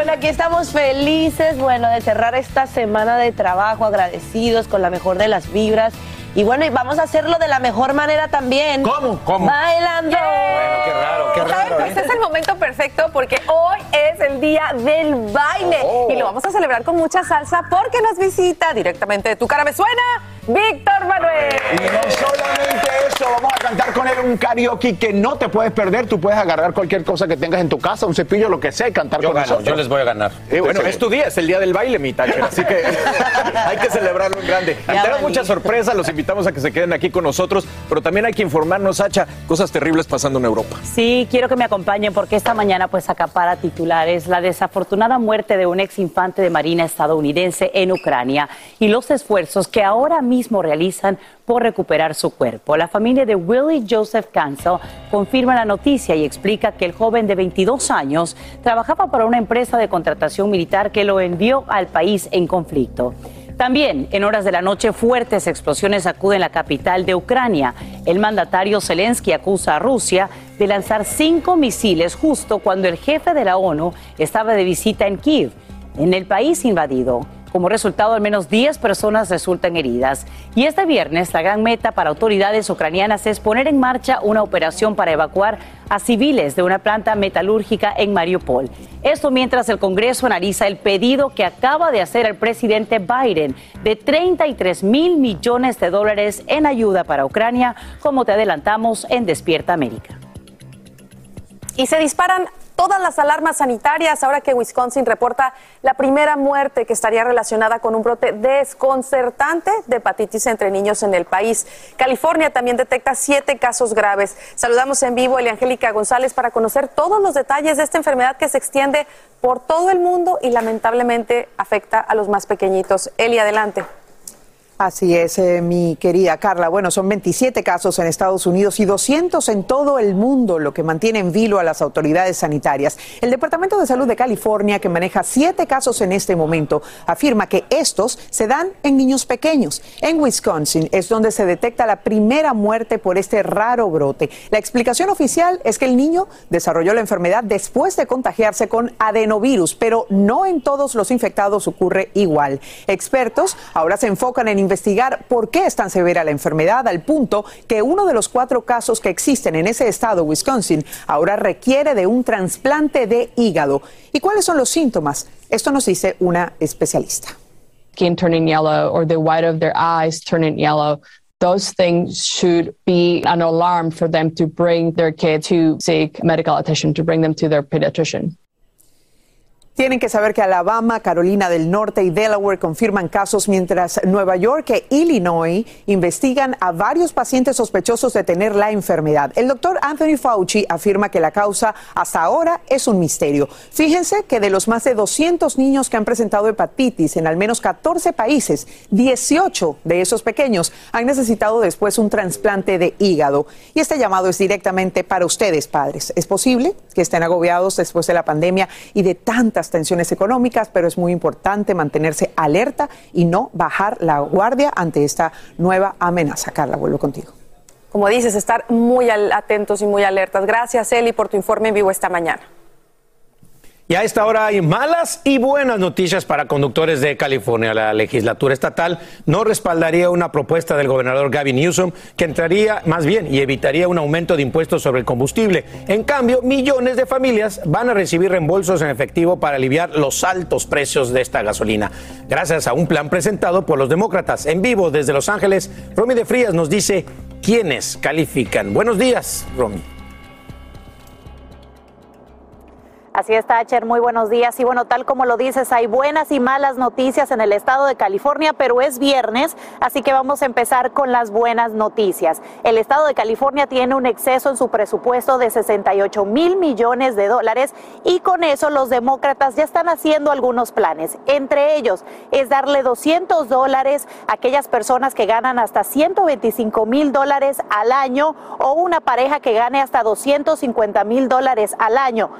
bueno, aquí estamos felices, bueno, de cerrar esta semana de trabajo, agradecidos con la mejor de las vibras. Y bueno, y vamos a hacerlo de la mejor manera también. ¿Cómo? ¿Cómo? Bailando. Bueno, qué raro, qué ¿Saben? raro. Pues ¿eh? es el momento perfecto porque hoy es el día del baile Oh. y lo vamos a celebrar con mucha salsa porque nos visita directamente de Tu Cara Me Suena, Víctor Manuel. Y no solamente eso, vamos a cantar con él un karaoke que no te puedes perder. Tú puedes agarrar cualquier cosa que tengas en tu casa, un cepillo, lo que sea, y cantar Yo con gano, nosotros. yo les voy a ganar. Eh, bueno, es tu día, es el día del baile, mi Thatcher, así que hay que celebrarlo en grande. Tenemos muchas sorpresas, los invitamos a que se queden aquí con nosotros, pero también hay que informarnos, Sacha, cosas terribles pasando en Europa. Sí, quiero que me acompañen porque esta mañana pues acapara titulares la desafortunada muerte de un ex infante de marina estadounidense en Ucrania y los esfuerzos que ahora mismo realizan por recuperar su cuerpo. La familia de Willie Joseph Cancel confirma la noticia y explica que el joven de 22 años trabajaba para una empresa de contratación militar que lo envió al país en conflicto. También en horas de la noche fuertes explosiones acuden la capital de Ucrania. El mandatario Zelensky acusa a Rusia de lanzar cinco misiles justo cuando el jefe de la ONU estaba de visita en Kiev, en el país invadido. Como resultado, al menos 10 personas resultan heridas. Y este viernes, la gran meta para autoridades ucranianas es poner en marcha una operación para evacuar a civiles de una planta metalúrgica en Mariupol. Esto mientras el Congreso analiza el pedido que acaba de hacer el presidente Biden de 33 mil millones de dólares en ayuda para Ucrania, como te adelantamos en Despierta América. Y se disparan todas las alarmas sanitarias ahora que Wisconsin reporta la primera muerte que estaría relacionada con un brote desconcertante de hepatitis entre niños en el país. California también detecta siete casos graves. Saludamos en vivo a Eliangélica González para conocer todos los detalles de esta enfermedad que se extiende por todo el mundo y lamentablemente afecta a los más pequeñitos. Eli, adelante. Así es, eh, mi querida Carla. Bueno, son 27 casos en Estados Unidos y 200 en todo el mundo, lo que mantiene en vilo a las autoridades sanitarias. El Departamento de Salud de California, que maneja siete casos en este momento, afirma que estos se dan en niños pequeños. En Wisconsin es donde se detecta la primera muerte por este raro brote. La explicación oficial es que el niño desarrolló la enfermedad después de contagiarse con adenovirus, pero no en todos los infectados ocurre igual. Expertos ahora se enfocan en investigar por qué es tan severa la enfermedad al punto que uno de los cuatro casos que existen en ese estado, Wisconsin, ahora requiere de un trasplante de hígado. ¿Y cuáles son los síntomas? Esto nos dice una especialista. skin turning yellow or the white of their eyes turning yellow, those things should be an alarm for them to bring their kid to seek medical attention, to bring them to their pediatrician. Tienen que saber que Alabama, Carolina del Norte y Delaware confirman casos, mientras Nueva York e Illinois investigan a varios pacientes sospechosos de tener la enfermedad. El doctor Anthony Fauci afirma que la causa hasta ahora es un misterio. Fíjense que de los más de 200 niños que han presentado hepatitis en al menos 14 países, 18 de esos pequeños han necesitado después un trasplante de hígado. Y este llamado es directamente para ustedes, padres. Es posible que estén agobiados después de la pandemia y de tantas tensiones económicas, pero es muy importante mantenerse alerta y no bajar la guardia ante esta nueva amenaza. Carla, vuelvo contigo. Como dices, estar muy atentos y muy alertas. Gracias, Eli, por tu informe en vivo esta mañana. Y a esta hora hay malas y buenas noticias para conductores de California. La legislatura estatal no respaldaría una propuesta del gobernador Gavin Newsom que entraría más bien y evitaría un aumento de impuestos sobre el combustible. En cambio, millones de familias van a recibir reembolsos en efectivo para aliviar los altos precios de esta gasolina. Gracias a un plan presentado por los demócratas. En vivo desde Los Ángeles, Romy de Frías nos dice quiénes califican. Buenos días, Romy. Así está, Thatcher, muy buenos días. Y bueno, tal como lo dices, hay buenas y malas noticias en el estado de California, pero es viernes, así que vamos a empezar con las buenas noticias. El estado de California tiene un exceso en su presupuesto de 68 mil millones de dólares y con eso los demócratas ya están haciendo algunos planes. Entre ellos es darle 200 dólares a aquellas personas que ganan hasta 125 mil dólares al año o una pareja que gane hasta 250 mil dólares al año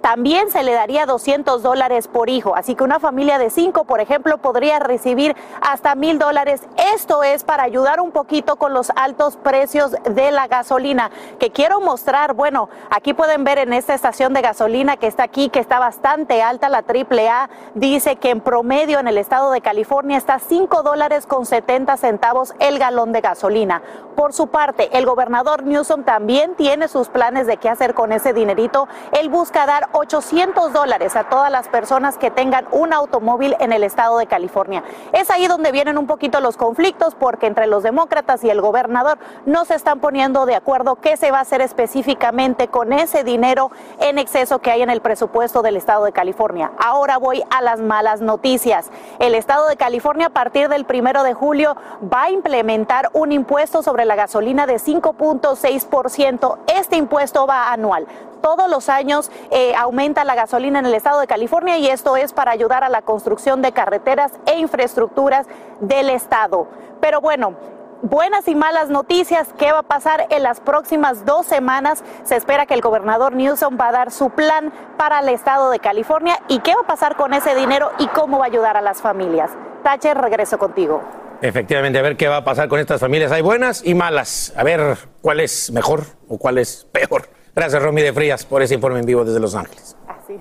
también se le daría 200 dólares por hijo. Así que una familia de cinco, por ejemplo, podría recibir hasta mil dólares. Esto es para ayudar un poquito con los altos precios de la gasolina que quiero mostrar. Bueno, aquí pueden ver en esta estación de gasolina que está aquí, que está bastante alta, la AAA, dice que en promedio en el estado de California está 5 dólares con 70 centavos el galón de gasolina. Por su parte, el gobernador Newsom también tiene sus planes de qué hacer con ese dinerito. Él busca dar 800 dólares a todas las personas que tengan un automóvil en el estado de California. Es ahí donde vienen un poquito los conflictos porque entre los demócratas y el gobernador no se están poniendo de acuerdo qué se va a hacer específicamente con ese dinero en exceso que hay en el presupuesto del estado de California. Ahora voy a las malas noticias. El estado de California a partir del primero de julio va a implementar un impuesto sobre la gasolina de 5.6%. Este impuesto va anual todos los años eh, aumenta la gasolina en el estado de California y esto es para ayudar a la construcción de carreteras e infraestructuras del estado. Pero bueno, buenas y malas noticias. ¿Qué va a pasar en las próximas dos semanas? Se espera que el gobernador Newsom va a dar su plan para el estado de California y qué va a pasar con ese dinero y cómo va a ayudar a las familias. Tacher, regreso contigo. Efectivamente, a ver qué va a pasar con estas familias. Hay buenas y malas. A ver cuál es mejor o cuál es peor. Gracias, Romy de Frías, por ese informe en vivo desde Los Ángeles. Así.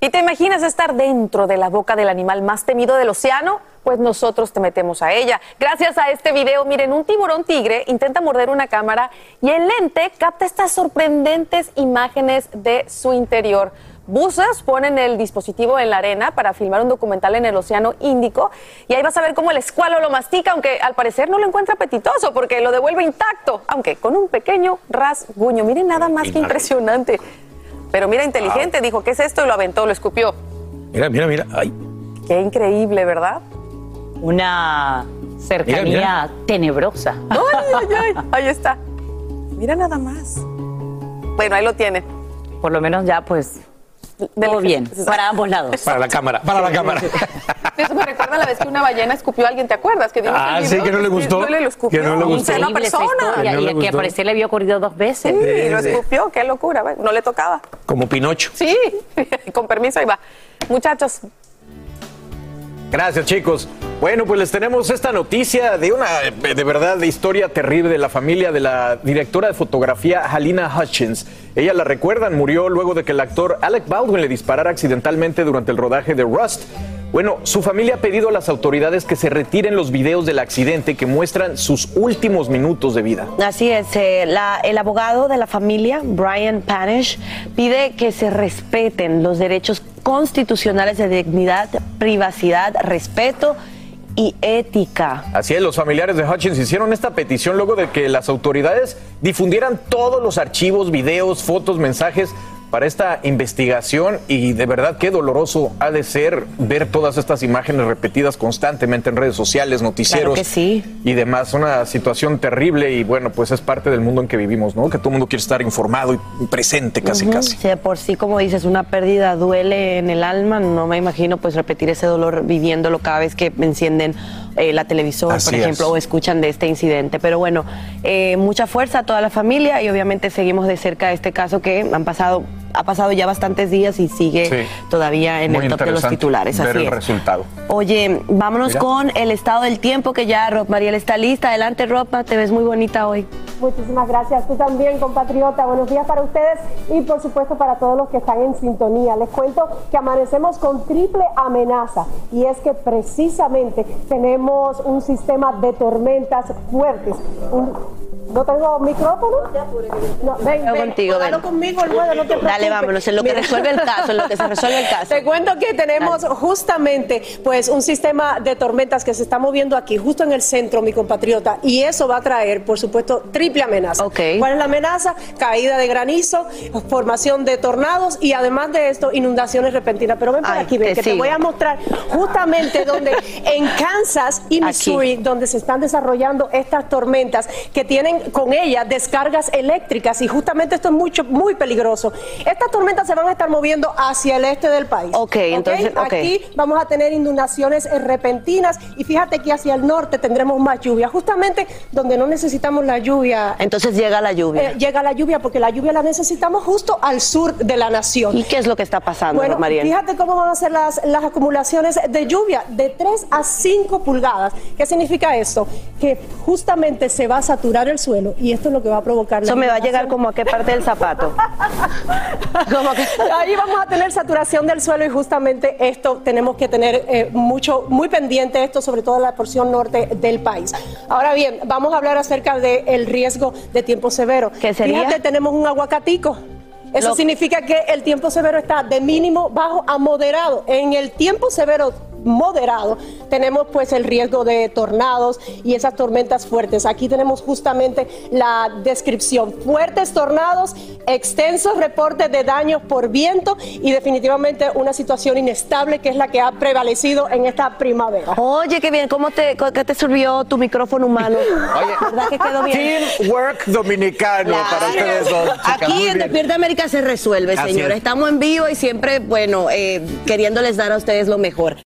¿Y te imaginas estar dentro de la boca del animal más temido del océano? Pues nosotros te metemos a ella. Gracias a este video, miren, un tiburón tigre intenta morder una cámara y el lente capta estas sorprendentes imágenes de su interior. Buzos ponen el dispositivo en la arena para filmar un documental en el Océano Índico y ahí vas a ver cómo el escualo lo mastica, aunque al parecer no lo encuentra apetitoso porque lo devuelve intacto, aunque con un pequeño rasguño. Miren nada más que impresionante. Pero mira, inteligente, dijo, ¿qué es esto? Y lo aventó, lo escupió. Mira, mira, mira. Ay. Qué increíble, ¿verdad? Una cercanía tenebrosa. Ay, ay, ay. Ahí está. Mira nada más. Bueno, ahí lo tiene. Por lo menos ya, pues, todo bien, para ambos lados. Para la cámara, para la cámara. Eso me recuerda la vez que una ballena escupió a alguien, ¿te acuerdas? Que ah, sí, que no le gustó. No le escupió. Que no le gustó. una persona. y, que aparecer le había ocurrido dos veces. Sí, y lo escupió, qué locura. No le tocaba. Como Pinocho. Sí, con permiso, ahí va. Muchachos, Gracias, chicos. Bueno, pues les tenemos esta noticia de una, de verdad, de historia terrible de la familia de la directora de fotografía Halina Hutchins. Ella la recuerdan, murió luego de que el actor Alec Baldwin le disparara accidentalmente durante el rodaje de Rust. Bueno, su familia ha pedido a las autoridades que se retiren los videos del accidente que muestran sus últimos minutos de vida. Así es, eh, el abogado de la familia, Brian Panish, pide que se respeten los derechos constitucionales de dignidad, privacidad, respeto y ética. Así es, los familiares de Hutchins hicieron esta petición luego de que las autoridades difundieran todos los archivos, videos, fotos, mensajes para esta investigación y de verdad qué doloroso ha de ser ver todas estas imágenes repetidas constantemente en redes sociales, noticieros y demás. Una situación terrible y bueno, pues es parte del mundo en que vivimos, ¿no? Que todo el mundo quiere estar informado y presente casi casi. Sí, por sí, como dices, una pérdida duele en el alma. No me imagino pues repetir ese dolor viviéndolo cada vez que encienden eh, la televisor, por ejemplo, o escuchan de este incidente. Pero bueno, eh, mucha fuerza a toda la familia y obviamente seguimos de cerca este caso que han pasado ha pasado ya bastantes días y sigue todavía en el top de los titulares. Ver el resultado. Oye, vámonos con el estado del tiempo que ya Rob Mariel está lista. Adelante, Ropa, te ves muy bonita hoy. Muchísimas gracias. Tú también, compatriota. Buenos días para ustedes y por supuesto para todos los que están en sintonía. Les cuento que amanecemos con triple amenaza y es que precisamente tenemos un sistema de tormentas fuertes. No tengo micrófono. No, ven, Yo ven, contigo, ven. hágalo conmigo, no te preocupes. Dale, vámonos, en lo que Mira. resuelve el caso, en lo que se resuelve el caso. Te cuento que tenemos justamente pues un sistema de tormentas que se está moviendo aquí, justo en el centro, mi compatriota, y eso va a traer, por supuesto, triple amenaza. ¿Cuál es la amenaza? Caída de granizo, formación de tornados y además de esto, inundaciones repentinas. Pero ven por Ay, aquí, ven, te que te voy a mostrar justamente donde en Kansas y Aquí. Missouri, donde se están desarrollando estas tormentas que tienen con ellas descargas eléctricas y justamente esto es mucho muy peligroso. Estas tormentas se van a estar moviendo hacia el este del país. Ok, entonces, ok. Aquí vamos a tener inundaciones eh, repentinas y fíjate que hacia el norte tendremos más lluvia, justamente donde no necesitamos la lluvia. Entonces llega la lluvia. eh, llega la lluvia porque la lluvia la necesitamos justo al sur de la nación. ¿Y qué es lo que está pasando, Bueno, Mariel? fíjate cómo van a ser las, las acumulaciones de lluvia, de 3 a 5 pulgadas. ¿Qué significa esto? Que justamente se va a saturar el suelo y esto es lo que va a provocar la Eso me va a llegar como a qué parte del zapato. Como que- Ahí vamos a tener saturación del suelo y justamente esto tenemos que tener eh, mucho, muy pendiente esto, sobre todo en la porción norte del país. Ahora bien, vamos a hablar acerca del riesgo de tiempo severo. ¿Qué sería? Fíjate, tenemos un aguacatico. Eso Lo- significa que el tiempo severo está de mínimo, bajo a moderado. En el tiempo severo moderado tenemos pues el riesgo de tornados y esas tormentas fuertes. Aquí tenemos justamente la descripción. Fuertes tornados, extensos reportes de daños por viento y definitivamente una situación inestable que es la que ha prevalecido en esta primavera. Oye, qué bien, ¿cómo te, qué te sirvió tu micrófono humano? ¿Verdad que quedó bien? Teamwork dominicano para ustedes dos. chicas. Aquí en. Despierta América se resuelve, señores. es. Estamos en vivo y siempre, bueno, eh, queriéndoles dar a ustedes lo mejor.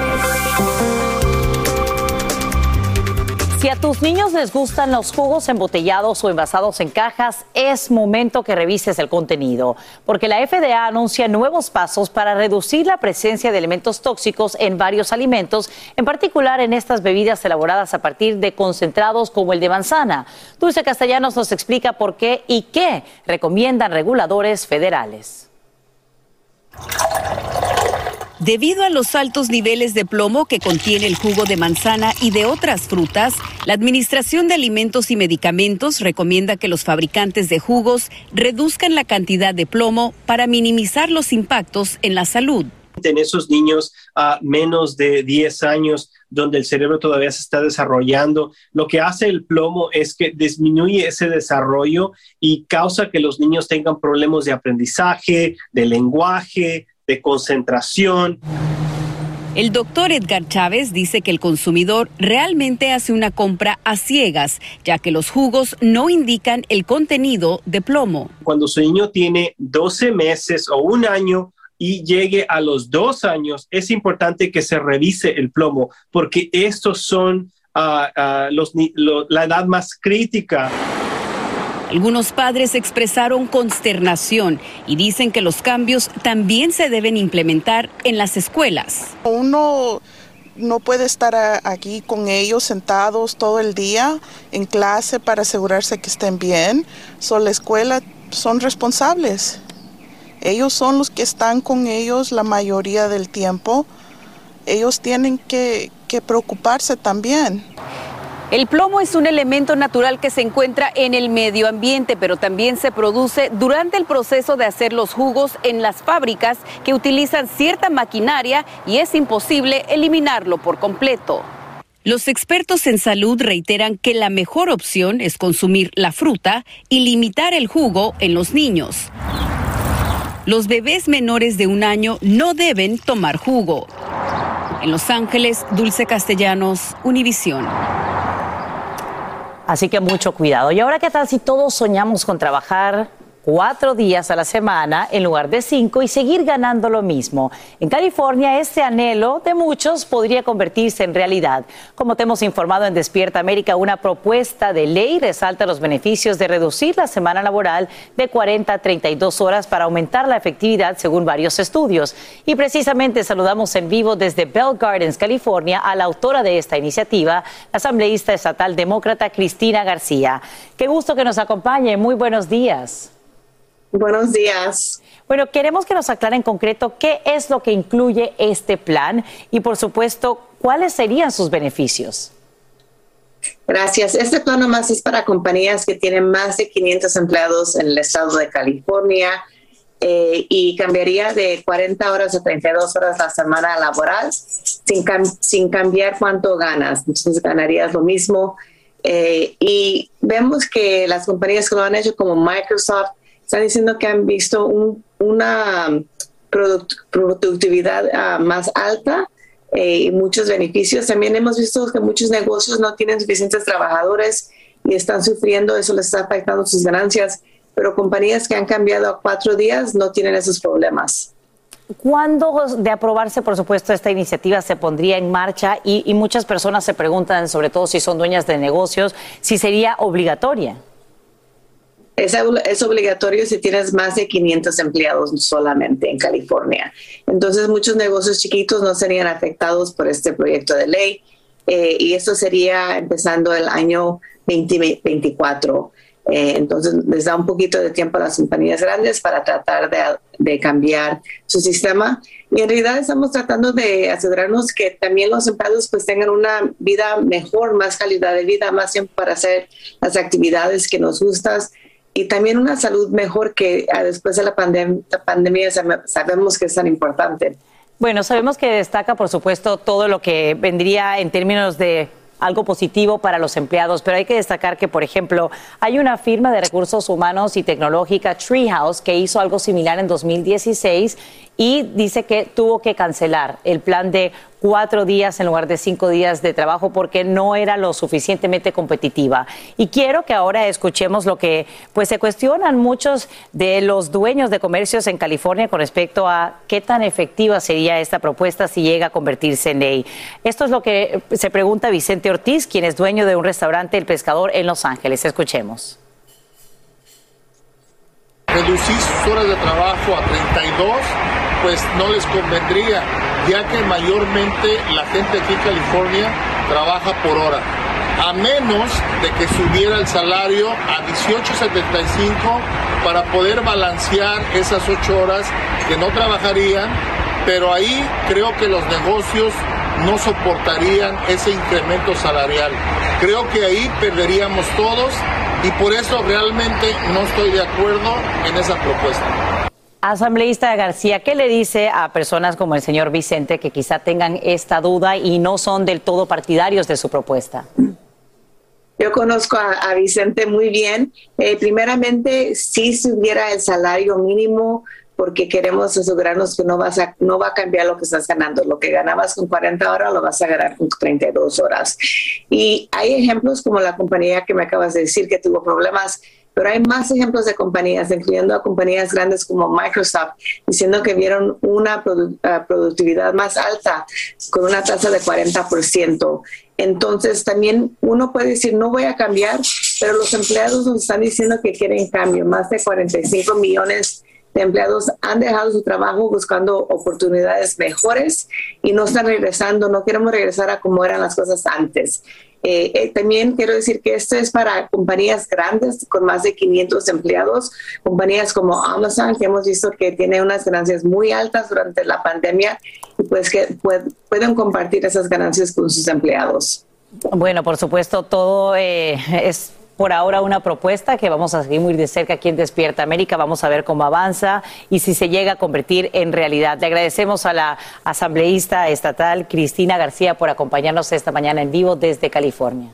Si a tus niños les gustan los jugos embotellados o envasados en cajas, es momento que revises el contenido, porque la FDA anuncia nuevos pasos para reducir la presencia de elementos tóxicos en varios alimentos, en particular en estas bebidas elaboradas a partir de concentrados como el de manzana. Dulce Castellanos nos explica por qué y qué recomiendan reguladores federales. Debido a los altos niveles de plomo que contiene el jugo de manzana y de otras frutas, la Administración de Alimentos y Medicamentos recomienda que los fabricantes de jugos reduzcan la cantidad de plomo para minimizar los impactos en la salud. en esos niños a menos de 10 años donde el cerebro todavía se está desarrollando. Lo que hace el plomo es que disminuye ese desarrollo y causa que los niños tengan problemas de aprendizaje, de lenguaje, de concentración. El doctor Edgar Chávez dice que el consumidor realmente hace una compra a ciegas, ya que los jugos no indican el contenido de plomo. Cuando su niño tiene 12 meses o un año, y llegue a los dos años, es importante que se revise el plomo, porque estos son ah, ah, los ni- lo- la edad más crítica. Algunos padres expresaron consternación y dicen que los cambios también se deben implementar en las escuelas. Uno no puede estar aquí con ellos sentados todo el día en clase para asegurarse que estén bien. So, la escuela son responsables. Ellos son los que están con ellos la mayoría del tiempo. Ellos tienen que preocuparse también. El plomo es un elemento natural que se encuentra en el medio ambiente, pero también se produce durante el proceso de hacer los jugos en las fábricas que utilizan cierta maquinaria y es imposible eliminarlo por completo. Los expertos en salud reiteran que la mejor opción es consumir la fruta y limitar el jugo en los niños. Los bebés menores de un año no deben tomar jugo. En Los Ángeles, Dulce Castellanos, Univisión. Así que mucho cuidado. Y ahora, ¿qué tal si todos soñamos con trabajar cuatro días a la semana en lugar de cinco y seguir ganando lo mismo? En California, este anhelo de muchos podría convertirse en realidad. Como te hemos informado en Despierta América, una propuesta de ley resalta los beneficios de reducir la semana laboral de 40 a 32 horas para aumentar la efectividad según varios estudios. Y precisamente saludamos en vivo desde Bell Gardens, California, a la autora de esta iniciativa, la asambleísta estatal demócrata Cristina García. Qué gusto que nos acompañe. Muy buenos días. Buenos días. Bueno, queremos que nos aclare en concreto qué es lo que incluye este plan y, por supuesto, ¿Cuáles serían sus beneficios? Gracias. Este plan nomás es para compañías que tienen más de 500 empleados en el estado de California eh, y cambiaría de 40 horas a 32 horas la semana laboral sin, sin cambiar cuánto ganas. Entonces ganarías lo mismo. Eh, y vemos que las compañías que lo han hecho como Microsoft están diciendo que han visto una productividad ah, más alta eh, y muchos beneficios. También hemos visto que muchos negocios no tienen suficientes trabajadores y están sufriendo, eso les está afectando sus ganancias, pero compañías que han cambiado a cuatro días no tienen esos problemas. ¿Cuándo de aprobarse, por supuesto, esta iniciativa se pondría en marcha? Y, y muchas personas se preguntan, sobre todo si son dueñas de negocios, si sería obligatoria. Es, obligatorio si tienes más de 500 empleados solamente en California. Entonces muchos negocios chiquitos no serían afectados por este proyecto de ley eh, y esto sería empezando el año 2024. Eh, entonces les da un poquito de tiempo a las compañías grandes para tratar de, de, cambiar su sistema. Y en realidad estamos tratando de asegurarnos que también los empleados pues tengan una vida mejor, más calidad de vida, más tiempo para hacer las actividades que nos gustan y también una salud mejor que ah, después de la, pandemia sabemos que es tan importante. Bueno, sabemos que destaca, por supuesto, todo lo que vendría en términos de algo positivo para los empleados, pero hay que destacar que, por ejemplo, hay una firma de recursos humanos y tecnológica, Treehouse, que hizo algo similar en 2016 y dice que tuvo que cancelar el plan de cuatro días en lugar de cinco días de trabajo porque no era lo suficientemente competitiva. Y quiero que ahora escuchemos lo que pues se cuestionan muchos de los dueños de comercios en California con respecto a qué tan efectiva sería esta propuesta si llega a convertirse en ley. Esto es lo que se pregunta Vicente Ortiz, quien es dueño de un restaurante El Pescador en Los Ángeles. Escuchemos. Reducir sus horas de trabajo a 32, pues no les convendría ya que mayormente la gente aquí en California trabaja por hora. A menos de que subiera el salario a 18.75 para poder balancear esas ocho horas que no trabajarían, pero ahí creo que los negocios no soportarían ese incremento salarial. Creo que ahí perderíamos todos y por eso realmente no estoy de acuerdo en esa propuesta. Asambleísta García, ¿qué le dice a personas como el señor Vicente que quizá tengan esta duda y no son del todo partidarios de su propuesta? Yo conozco a, Vicente muy bien. Eh, primeramente, si subiera el salario mínimo, porque queremos asegurarnos que no, vas a, no va a cambiar lo que estás ganando. Lo que ganabas con 40 horas lo vas a ganar con 32 horas. Y hay ejemplos como la compañía que me acabas de decir que tuvo problemas pero hay más ejemplos de compañías, incluyendo a compañías grandes como Microsoft, diciendo que vieron una ah, productividad más alta con una tasa de 40%. Entonces, también uno puede decir, no voy a cambiar, pero los empleados nos están diciendo que quieren cambio. Más de 45 millones de empleados han dejado su trabajo buscando oportunidades mejores y no están regresando, no queremos regresar a como eran las cosas antes. Eh, eh, también quiero decir que esto es para compañías grandes con más de 500 empleados, compañías como Amazon, que hemos visto que tiene unas ganancias muy altas durante la pandemia y pues que pueden compartir esas ganancias con sus empleados. Bueno, por supuesto, todo eh, es por ahora una propuesta que vamos a seguir muy de cerca aquí en Despierta América. Vamos a ver cómo avanza y si se llega a convertir en realidad. Le agradecemos a la asambleísta estatal Cristina García por acompañarnos esta mañana en vivo desde California.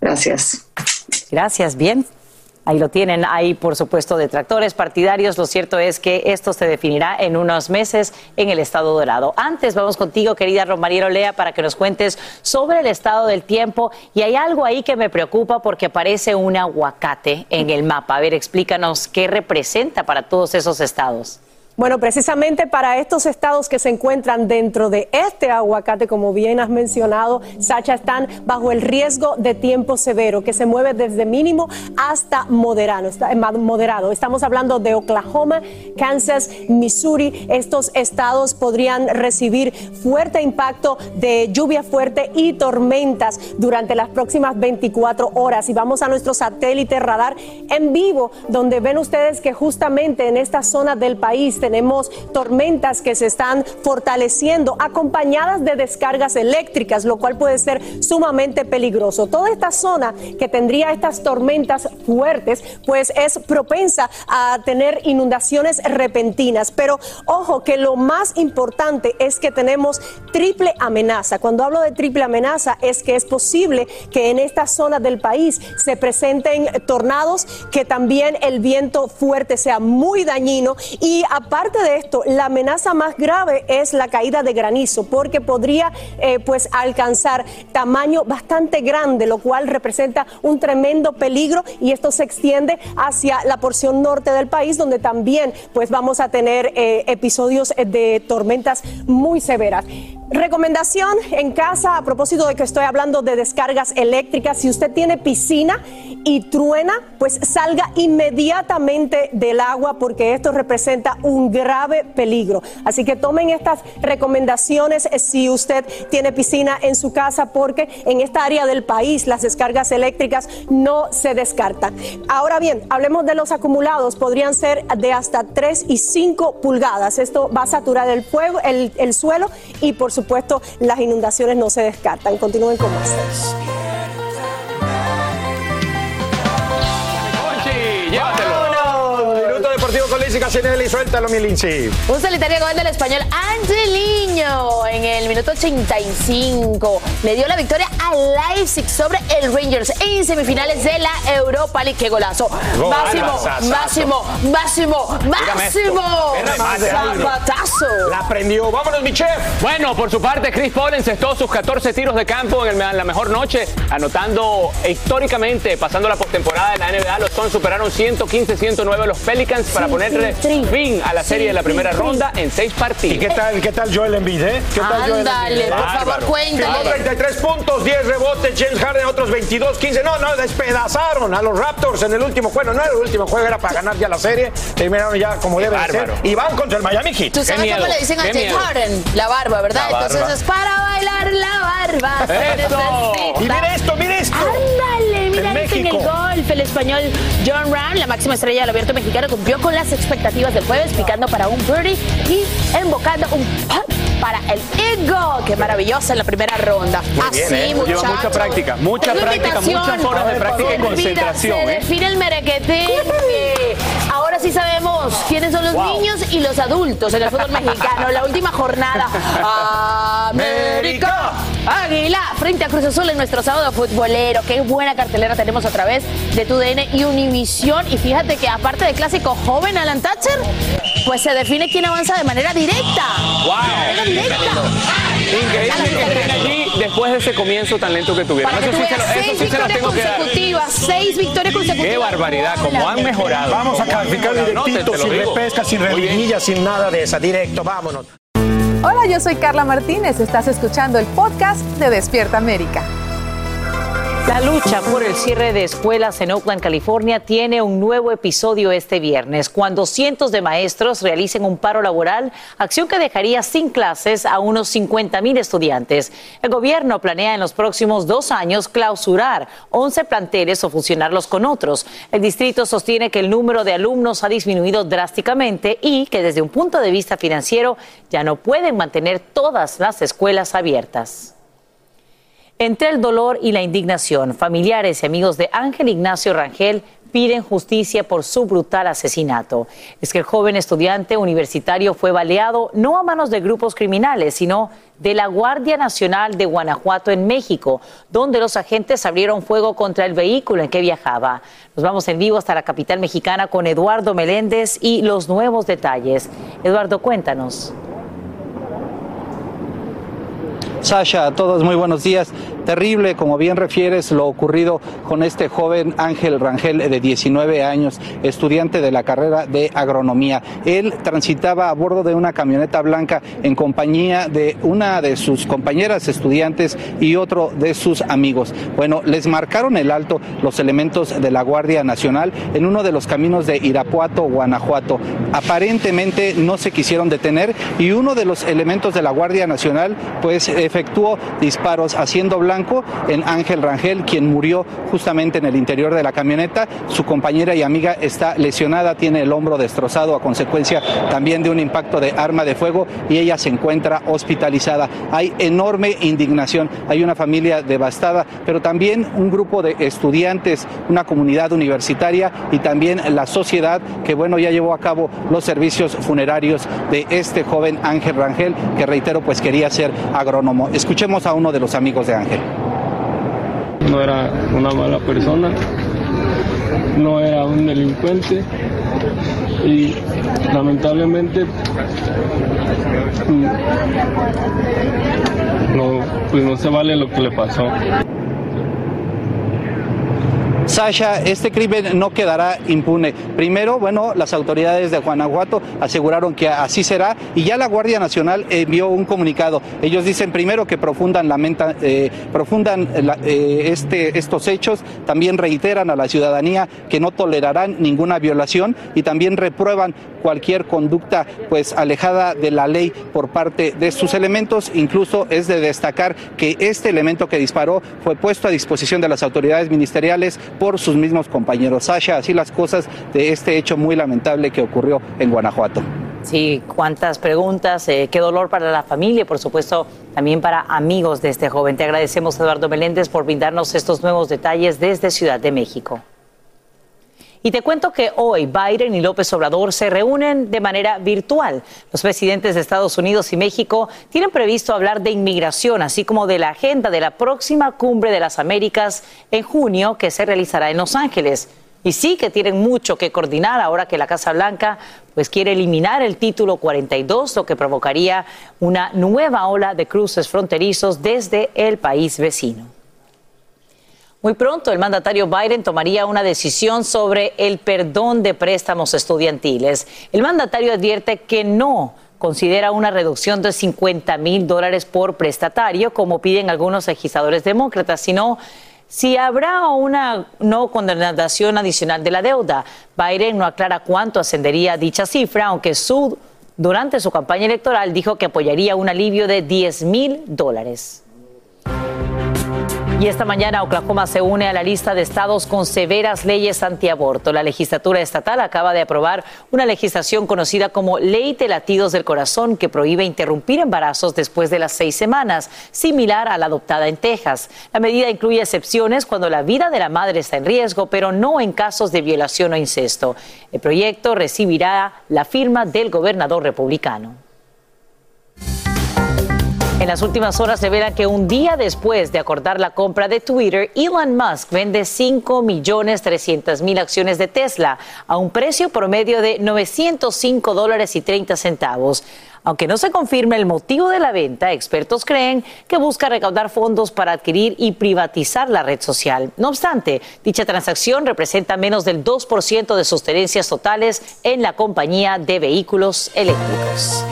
Gracias. Gracias. Bien. Ahí lo tienen, hay por supuesto detractores partidarios. Lo cierto es que esto se definirá en unos meses en el estado dorado. Antes vamos contigo, querida Romariero Lea, para que nos cuentes sobre el estado del tiempo. Y hay algo ahí que me preocupa porque parece un aguacate en el mapa. A ver, explícanos qué representa para todos esos estados. Bueno, precisamente para estos estados que se encuentran dentro de este aguacate, como bien has mencionado, Sacha, están bajo el riesgo de tiempo severo, que se mueve desde mínimo hasta moderado. Eh. Estamos hablando de Oklahoma, Kansas, Missouri. Estos estados podrían recibir fuerte impacto de lluvia fuerte y tormentas durante las próximas 24 horas. Y vamos a nuestro satélite radar en vivo, donde ven ustedes que justamente en esta zona del país tenemos tormentas que se están fortaleciendo acompañadas de descargas eléctricas, lo cual puede ser sumamente peligroso. Toda esta zona que tendría estas tormentas fuertes, pues es propensa a tener inundaciones repentinas. Pero ojo que lo más importante es que tenemos triple amenaza. Cuando hablo de triple amenaza es que es posible que en esta zona del país se presenten tornados, que también el viento fuerte sea muy dañino y aparte de esto, la amenaza más grave es la caída de granizo, porque podría eh, pues alcanzar tamaño bastante grande, lo cual representa un tremendo peligro y esto se extiende hacia la porción norte del país, donde también pues vamos a tener eh, episodios de tormentas muy severas. Recomendación en casa, a propósito de que estoy hablando de descargas eléctricas, si usted tiene piscina y truena, pues salga inmediatamente del agua porque esto representa un grave peligro. Así que tomen estas recomendaciones si usted tiene piscina en su casa porque en esta área del país las descargas eléctricas no se descartan. Ahora bien, hablemos de los acumulados, podrían ser de hasta 3 y 5 pulgadas. Esto va a saturar el, fuego, el, el suelo y por supuesto, las inundaciones no se descartan. Continúen con más. Llévatelo con Lindsay Casinelli. Suéltalo, mi Lindsay. Un solitario gol del español Angeliño en el minuto 85. Le dio la victoria a Leipzig sobre el Rangers en semifinales de la Europa League. ¡Qué golazo! máximo, máximo, máximo, máximo. Zapatazo. La prendió. Vámonos, mi chef. Bueno, por su parte, Chris Paul encestó sus 14 tiros de campo en, la mejor noche, anotando históricamente, pasando la postemporada de la NBA. Los Suns superaron 115-109 los Pelicans para ponerle fin a la serie de la primera ronda en seis partidos. ¿Y qué tal, qué tal Joel Embiid, eh? ¿Qué tal Joel Embiid? por favor, cuéntale. 33 puntos, 10 rebotes, James Harden otros 22, 15. No, no, despedazaron a los Raptors en el último juego. No era el último juego, era para ganar ya la serie. Terminaron ya como debe ser. Y van contra el Miami Heat. ¿Tú sabes cómo le dicen a James Harden? La barba, ¿verdad? Entonces es para bailar la barba. y mire esto, mire esto. Ándale, mira en, en el golf. El español John Ram, la máxima estrella del abierto mexicano, cumplió con las expectativas del jueves, picando para un birdie y embocando un para el Eagle. Qué maravillosa en la primera ronda. Así, ¿eh? muchachos. Lleva mucha práctica, mucha práctica, muchas horas de práctica y concentración. Se ¿eh? define el merequete. Sí sabemos quiénes son los niños y los adultos en el fútbol mexicano. La última jornada. América. Águila frente a Cruz Azul en nuestro sábado futbolero. Qué buena cartelera tenemos otra vez de TUDN y Univisión. Y fíjate que aparte de clásico joven Alan Thatcher, pues se define quién avanza de manera directa. ¡Wow! De manera directa. Increíble después de ese comienzo tan lento que tuvieron. Para Eso sí, que se, lo, seis eso sí se tengo que dar. seis victorias consecutivas. Qué barbaridad, cómo han mejorado. Vamos a calificar directito, No, sin digo. repesca, sin relinilla, sin nada de esa. Directo, vámonos. Hola, yo soy Carla Martínez. Estás escuchando el podcast de Despierta América. La lucha por el cierre de escuelas en Oakland, California, tiene un nuevo episodio este viernes, cuando cientos de maestros realicen un paro laboral, acción que dejaría sin clases a unos 50 mil estudiantes. El gobierno planea en los próximos dos años clausurar 11 planteles o fusionarlos con otros. El distrito sostiene que el número de alumnos ha disminuido drásticamente y que desde un punto de vista financiero ya no pueden mantener todas las escuelas abiertas. Entre el dolor y la indignación, familiares y amigos de Ángel Ignacio Rangel piden justicia por su brutal asesinato. Es que el joven estudiante universitario fue baleado no a manos de grupos criminales, sino de la Guardia Nacional de Guanajuato en México, donde los agentes abrieron fuego contra el vehículo en que viajaba. Nos vamos en vivo hasta la capital mexicana con Eduardo Meléndez y los nuevos detalles. Eduardo, cuéntanos. Sasha, a todos muy buenos días. Terrible, como bien refieres, lo ocurrido con este joven Ángel Rangel de 19 años, estudiante de la carrera de agronomía. Él transitaba a bordo de una camioneta blanca en compañía de una de sus compañeras estudiantes y otro de sus amigos. Bueno, les marcaron el alto los elementos de la Guardia Nacional en uno de los caminos de Irapuato, Guanajuato. Aparentemente no se quisieron detener y uno de los elementos de la Guardia Nacional pues efectuó disparos haciendo blanco en Ángel Rangel, quien murió justamente en el interior de la camioneta. Su compañera y amiga está lesionada, tiene el hombro destrozado a consecuencia también de un impacto de arma de fuego y ella se encuentra hospitalizada. Hay enorme indignación, hay una familia devastada, pero también un grupo de estudiantes, una comunidad universitaria y también la sociedad que bueno ya llevó a cabo los servicios funerarios de este joven Ángel Rangel, que reitero pues quería ser agrónomo. Escuchemos a uno de los amigos de Ángel. No era una mala persona, no era un delincuente y lamentablemente mm, no, pues no se vale lo que le pasó. Sasha, este crimen no quedará impune. Primero, bueno, las autoridades de Guanajuato aseguraron que así será y ya la Guardia Nacional envió un comunicado. Ellos dicen primero que profundan, eh, profundan eh, este, estos hechos, también reiteran a la ciudadanía que no tolerarán ninguna violación y también reprueban cualquier conducta pues alejada de la ley por parte de sus elementos. Incluso es de destacar que este elemento que disparó fue puesto a disposición de las autoridades ministeriales por sus mismos compañeros. Sasha, así las cosas de este hecho muy lamentable que ocurrió en Guanajuato. Sí, cuántas preguntas, eh, qué dolor para la familia y por supuesto también para amigos de este joven. Te agradecemos Eduardo Meléndez por brindarnos estos nuevos detalles desde Ciudad de México. Y te cuento que hoy Biden y López Obrador se reúnen de manera virtual. Los presidentes de Estados Unidos y México tienen previsto hablar de inmigración, así como de la agenda de la próxima cumbre de las Américas en junio que se realizará en Los Ángeles. Y sí que tienen mucho que coordinar ahora que la Casa Blanca pues quiere eliminar el título 42, lo que provocaría una nueva ola de cruces fronterizos desde el país vecino. Muy pronto el mandatario Biden tomaría una decisión sobre el perdón de préstamos estudiantiles. El mandatario advierte que no considera una reducción de 50 mil dólares por prestatario, como piden algunos legisladores demócratas, sino si habrá una no condenación adicional de la deuda. Biden no aclara cuánto ascendería dicha cifra, aunque su, durante su campaña electoral dijo que apoyaría un alivio de 10 mil dólares. Y esta mañana Oklahoma se une a la lista de estados con severas leyes antiaborto. La legislatura estatal acaba de aprobar una legislación conocida como Ley de Latidos del Corazón que prohíbe interrumpir embarazos después de las seis semanas, similar a la adoptada en Texas. La medida incluye excepciones cuando la vida de la madre está en riesgo, pero no en casos de violación o incesto. El proyecto recibirá la firma del gobernador republicano. En las últimas horas se verá que un día después de acordar la compra de Twitter, Elon Musk vende 5 millones 300 mil acciones de Tesla a un precio promedio de 905 dólares y 30 centavos. Aunque no se confirme el motivo de la venta, expertos creen que busca recaudar fondos para adquirir y privatizar la red social. No obstante, dicha transacción representa menos del 2% de sus tenencias totales en la compañía de vehículos eléctricos.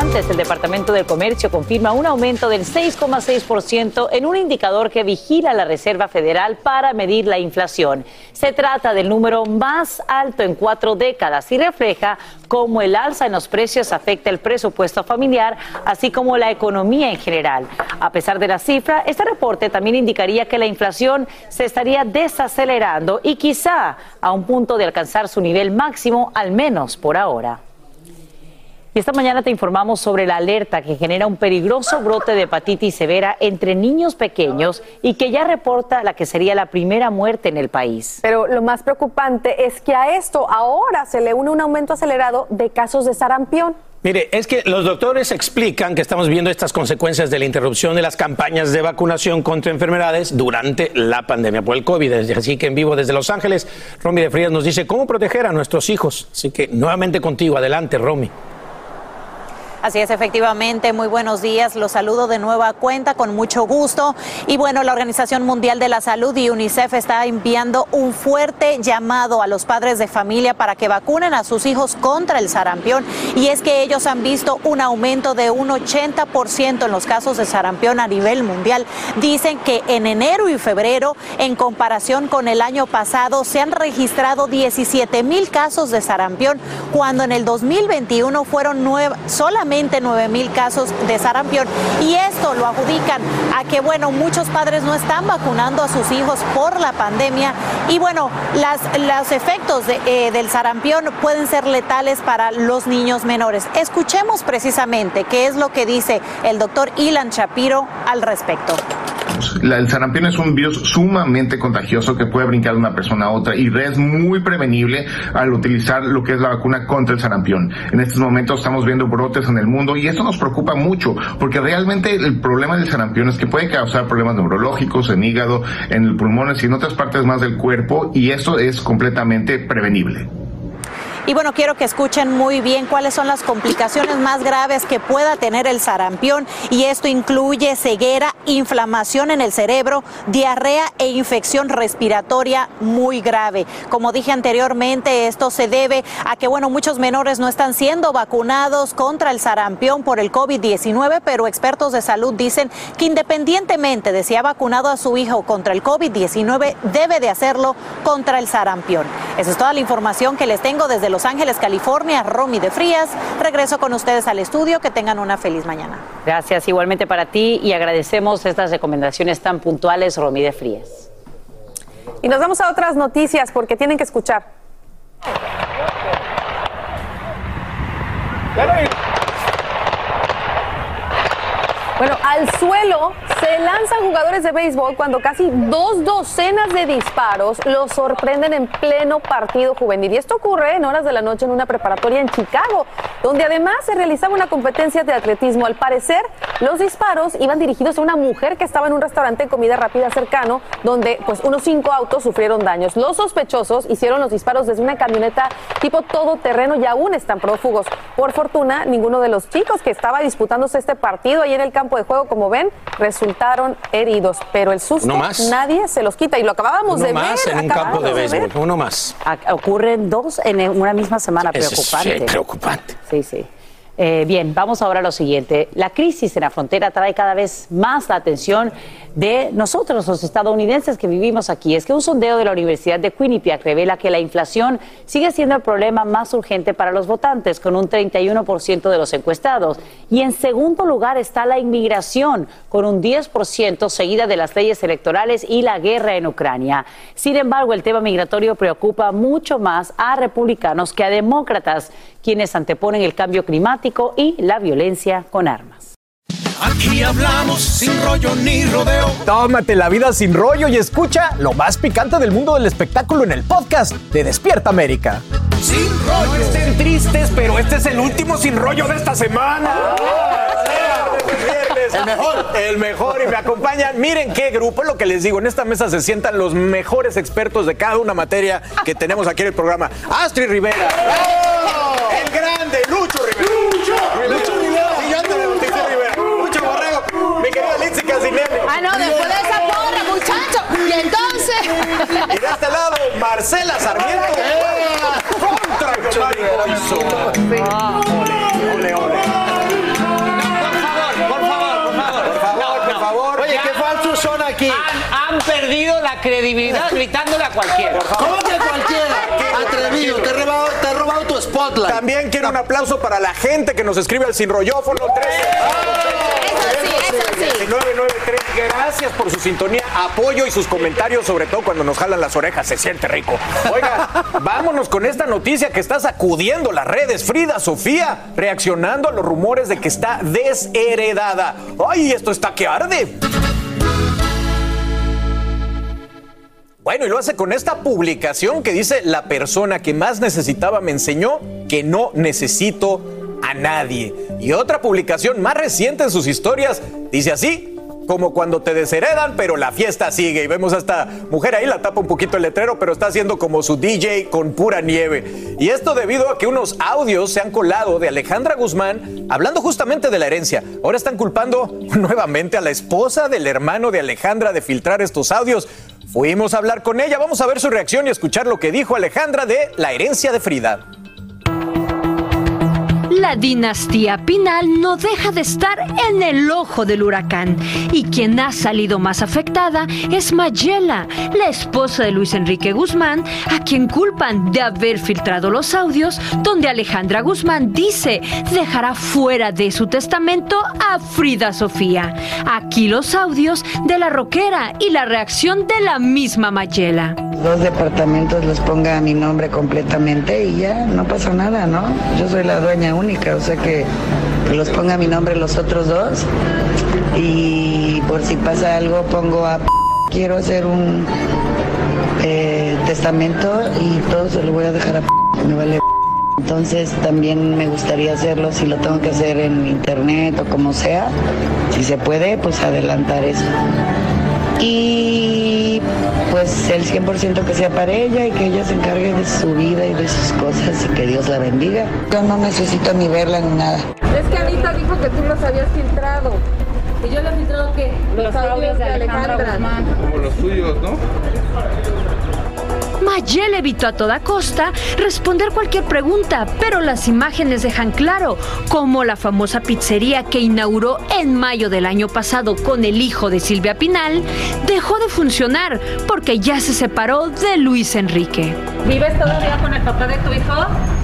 Instantes el Departamento del Comercio confirma un aumento del 6,6% en un indicador que vigila la Reserva Federal para medir la inflación. Se trata del número más alto en cuatro décadas y refleja cómo el alza en los precios afecta el presupuesto familiar, así como la economía en general. A pesar de la cifra, este reporte también indicaría que la inflación se estaría desacelerando y quizá a un punto de alcanzar su nivel máximo, al menos por ahora. Y esta mañana te informamos sobre la alerta que genera un peligroso brote de hepatitis severa entre niños pequeños y que ya reporta la que sería la primera muerte en el país. Pero lo más preocupante es que a esto ahora se le une un aumento acelerado de casos de sarampión. Mire, es que los doctores explican que estamos viendo estas consecuencias de la interrupción de las campañas de vacunación contra enfermedades durante la pandemia por el COVID. Así que en vivo desde Los Ángeles, Romy de Frías nos dice cómo proteger a nuestros hijos. Así que nuevamente contigo, adelante, Romy. Así es, efectivamente. Muy buenos días. Los saludo de nueva cuenta con mucho gusto. Y bueno, la Organización Mundial de la Salud y UNICEF está enviando un fuerte llamado a los padres de familia para que vacunen a sus hijos contra el sarampión. Y es que ellos han visto un aumento de un 80% en los casos de sarampión a nivel mundial. Dicen que en enero y febrero, en comparación con el año pasado, se han registrado 17 mil casos de sarampión, cuando en el 2021 fueron solamente solamente 9 mil casos de sarampión. Y esto lo adjudican a que, bueno, muchos padres no están vacunando a sus hijos por la pandemia. Y bueno, las, los efectos eh, del sarampión pueden ser letales para los niños menores. Escuchemos precisamente qué es lo que dice el doctor Ilan Shapiro al respecto. El sarampión es un virus sumamente contagioso que puede brincar de una persona a otra y es muy prevenible al utilizar lo que es la vacuna contra el sarampión. En estos momentos estamos viendo brotes en el mundo y esto nos preocupa mucho porque realmente el problema del sarampión es que puede causar problemas neurológicos en hígado, en pulmones y en otras partes más del cuerpo y eso es completamente prevenible. Y bueno, quiero que escuchen muy bien cuáles son las complicaciones más graves que pueda tener el sarampión y esto incluye ceguera, inflamación en el cerebro, diarrea e infección respiratoria muy grave. Como dije anteriormente, esto se debe a que bueno, muchos menores no están siendo vacunados contra el sarampión por el COVID-19, pero expertos de salud dicen que independientemente de si ha vacunado a su hijo contra el COVID-19, debe de hacerlo contra el sarampión. Esa es toda la información que les tengo desde los los Ángeles, California, Romy de Frías. Regreso con ustedes al estudio. Que tengan una feliz mañana. Gracias igualmente para ti y agradecemos estas recomendaciones tan puntuales, Romy de Frías. Y nos vamos a otras noticias porque tienen que escuchar. Bueno, al suelo se lanzan jugadores de béisbol cuando casi dos docenas de disparos los sorprenden en pleno partido juvenil. Y esto ocurre en horas de la noche en una preparatoria en Chicago, donde además se realizaba una competencia de atletismo. Al parecer, los disparos iban dirigidos a una mujer que estaba en un restaurante de comida rápida cercano, donde pues unos cinco autos sufrieron daños. Los sospechosos hicieron los disparos desde una camioneta tipo todoterreno y aún están prófugos. Por fortuna, ninguno de los chicos que estaba disputándose este partido ahí en el campo de juego, como ven, resultaron heridos. Pero el susto nadie se los quita. Y lo acabábamos de más ver. en un campo de béisbol, uno más. Ocurren dos en una misma semana, preocupante. Sí, preocupante. Sí, sí. Eh, bien, vamos ahora a lo siguiente. La crisis en la frontera trae cada vez más la atención de nosotros, los estadounidenses que vivimos aquí. Es que un sondeo de la Universidad de Quinnipiac revela que la inflación sigue siendo el problema más urgente para los votantes, con un 31% de los encuestados. Y en segundo lugar está la inmigración, con un 10%, seguida de las leyes electorales y la guerra en Ucrania. Sin embargo, el tema migratorio preocupa mucho más a republicanos que a demócratas, quienes anteponen el cambio climático y la violencia con armas. Aquí hablamos sin rollo ni rodeo. Tómate la vida sin rollo y escucha lo más picante del mundo del espectáculo en el podcast de Despierta América. Sin rollo. No estén tristes, pero este es el último sin rollo de esta semana. El mejor. El mejor. Y me acompañan. Miren qué grupo, es lo que les digo. En esta mesa se sientan los mejores expertos de cada una materia que tenemos aquí en el programa. Astrid Rivera. El grande, Lucho Rivera. Lucho, Lucho Rivera. Antes me bauticé Rivera. Lucho Borrego. Mi querida Lindsay Casinelli. Ah, no, después de esa porra, muchacho. Y entonces. Y de este lado, Marcela Sarmiento. Contra Mario perdido la credibilidad gritándole a cualquiera. ¿Cómo que cualquiera? Atrevido, te he robado, te he robado tu spotlight. También quiero un aplauso para la gente que nos escribe al sinrollófono 13. Gracias por su sintonía, apoyo y sus comentarios, sobre todo cuando nos jalan las orejas, se siente rico. Oiga, vámonos con esta noticia que está sacudiendo las redes. Frida Sofía reaccionando a los rumores de que está desheredada. ¡Ay, esto está que arde! Bueno, y lo hace con esta publicación que dice, la persona que más necesitaba me enseñó que no necesito a nadie. Y otra publicación más reciente en sus historias dice así, como cuando te desheredan, pero la fiesta sigue. Y vemos a esta mujer ahí, la tapa un poquito el letrero, pero está haciendo como su DJ con pura nieve. Y esto debido a que unos audios se han colado de Alejandra Guzmán hablando justamente de la herencia. Ahora están culpando nuevamente a la esposa del hermano de Alejandra de filtrar estos audios. Fuimos a hablar con ella, vamos a ver su reacción y escuchar lo que dijo Alejandra de la herencia de Frida. La dinastía Pinal no deja de estar en el ojo del huracán y quien ha salido más afectada es Mayela, la esposa de Luis Enrique Guzmán, a quien culpan de haber filtrado los audios donde Alejandra Guzmán dice dejará fuera de su testamento a Frida Sofía. Aquí los audios de la roquera y la reacción de la misma Mayela. Dos departamentos los ponga a mi nombre completamente y ya no pasa nada, ¿no? Yo soy la dueña única, o sea que, los ponga mi nombre los otros dos. Y por si pasa algo pongo a quiero hacer un eh, testamento y todo se lo voy a dejar a me vale entonces también me gustaría hacerlo si lo tengo que hacer en internet o como sea si se puede pues adelantar eso. Y pues el 100% que sea para ella y que ella se encargue de su vida y de sus cosas y que Dios la bendiga. Yo no necesito ni verla ni nada. Es que Anita dijo que tú los habías filtrado. ¿Y yo le he filtrado qué? Los, audios de Alejandra. Como los tuyos, ¿no? Mayel evitó a toda costa responder cualquier pregunta, pero las imágenes dejan claro cómo la famosa pizzería que inauguró en mayo del año pasado con el hijo de Silvia Pinal dejó de funcionar porque ya se separó de Luis Enrique. ¿Vives todavía con el papá de tu hijo?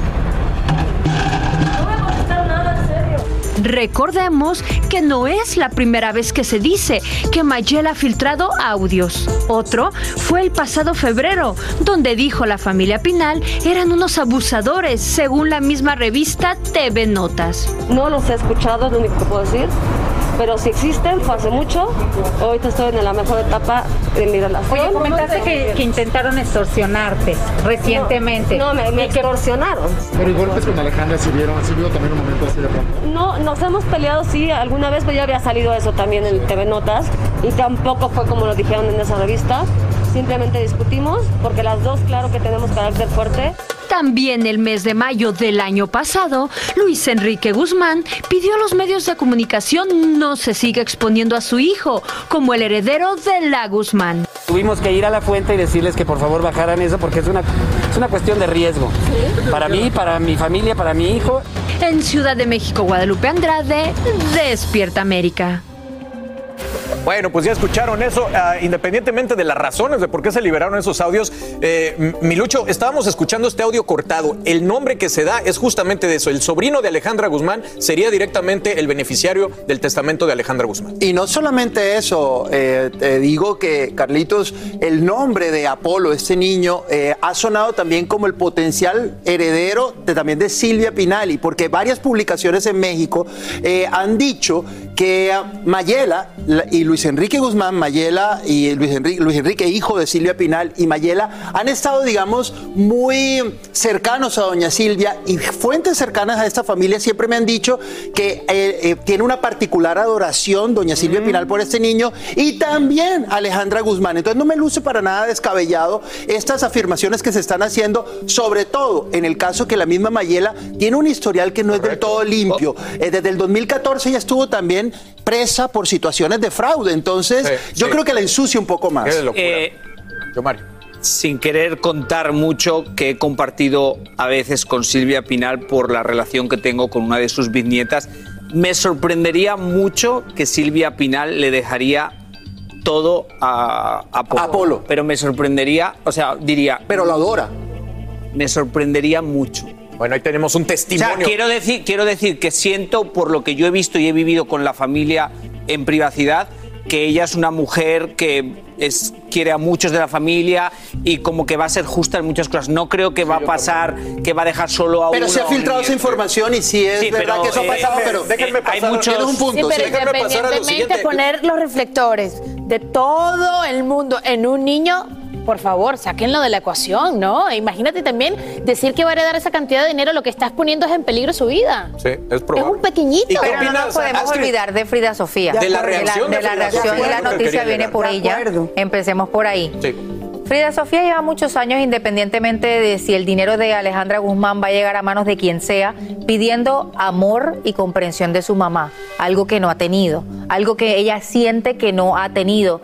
Recordemos que no es la primera vez que se dice que Mayel ha filtrado audios. Otro fue el pasado febrero, donde dijo la familia Pinal eran unos abusadores, según la misma revista TV Notas. No los he escuchado, es lo único que puedo decir. Pero si existen, fue hace mucho. Ahorita estoy en la mejor etapa de mi relación. Oye, comentaste que, que intentaron extorsionarte recientemente. No, me, me extorsionaron. Pero y golpes con Alejandra sirvieron, ha sido también un momento así de pronto. No, nos hemos peleado, sí, alguna vez, pero ya había salido eso también en TV Notas. Y tampoco fue como lo dijeron en esa revista. Simplemente discutimos, porque las dos, claro que tenemos carácter fuerte. También el mes de mayo del año pasado, Luis Enrique Guzmán pidió a los medios de comunicación no se siga exponiendo a su hijo como el heredero de la Guzmán. Tuvimos que ir a la fuente y decirles que por favor bajaran eso porque es una, es una cuestión de riesgo. Para mí, para mi familia, para mi hijo. En Ciudad de México, Guadalupe Andrade, Despierta América. Bueno, pues ya escucharon eso, ah, independientemente de las razones de por qué se liberaron esos audios. Eh, Milucho, estábamos escuchando este audio cortado. El nombre que se da es justamente de eso. El sobrino de Alejandra Guzmán sería directamente el beneficiario del testamento de Alejandra Guzmán. Y no solamente eso, eh, te digo que Carlitos, el nombre de Apolo, este niño, eh, ha sonado también como el potencial heredero de, también de Silvia Pinali, porque varias publicaciones en México han dicho que ah, Mayela la- y Luis Enrique Guzmán, Mayela y Luis Enrique, Luis Enrique, hijo de Silvia Pinal, y Mayela han estado, digamos, muy cercanos a doña Silvia y fuentes cercanas a esta familia siempre me han dicho que eh, eh, tiene una particular adoración doña Silvia Pinal por este niño y también Alejandra Guzmán. Entonces no me luce para nada descabellado estas afirmaciones que se están haciendo, sobre todo en el caso que la misma Mayela tiene un historial que no es del todo limpio. Eh, desde el 2014 ya estuvo también presa por situaciones de fraude. Entonces yo creo que la ensucia un poco más. Eh, Yo, Mario. Sin querer contar mucho, que he compartido a veces con Silvia Pinal por la relación que tengo con una de sus bisnietas, me sorprendería mucho que Silvia Pinal le dejaría todo a Apolo. Apolo. Pero me sorprendería, o sea, diría... Pero lo adora. Me sorprendería mucho. Bueno, ahí tenemos un O sea, testimonio. quiero decir, quiero decir que siento, por lo que yo he visto y he vivido con la familia en privacidad, que ella es una mujer que es, quiere a muchos de la familia y como que va a ser justa en muchas cosas. No creo que va a pasar, que va a dejar solo a Pero uno. se ha filtrado esa información y sí es Sí, verdad pero, que eso ha eh, pasado, pero déjenme hay pasar, muchos- tienes un punto. Sí, pero sí. Déjenme pasar a lo independientemente poner los reflectores de todo el mundo en un niño, por favor, sáquenlo de la ecuación, ¿no? E Imagínate también decir que va a heredar esa cantidad de dinero, lo que estás poniendo es en peligro su vida. Sí, es Es probable. un pequeñito. ¿Y qué Pero no nos podemos Astrid? olvidar de Frida Sofía. De la reacción de de la, Frida reacción y la Es noticia viene por De ella. acuerdo. Empecemos por ahí. Sí. Frida Sofía lleva muchos años, independientemente de si el dinero de Alejandra Guzmán va a llegar a manos de quien sea, pidiendo amor y comprensión de su mamá, algo que no ha tenido, algo que ella siente que no ha tenido.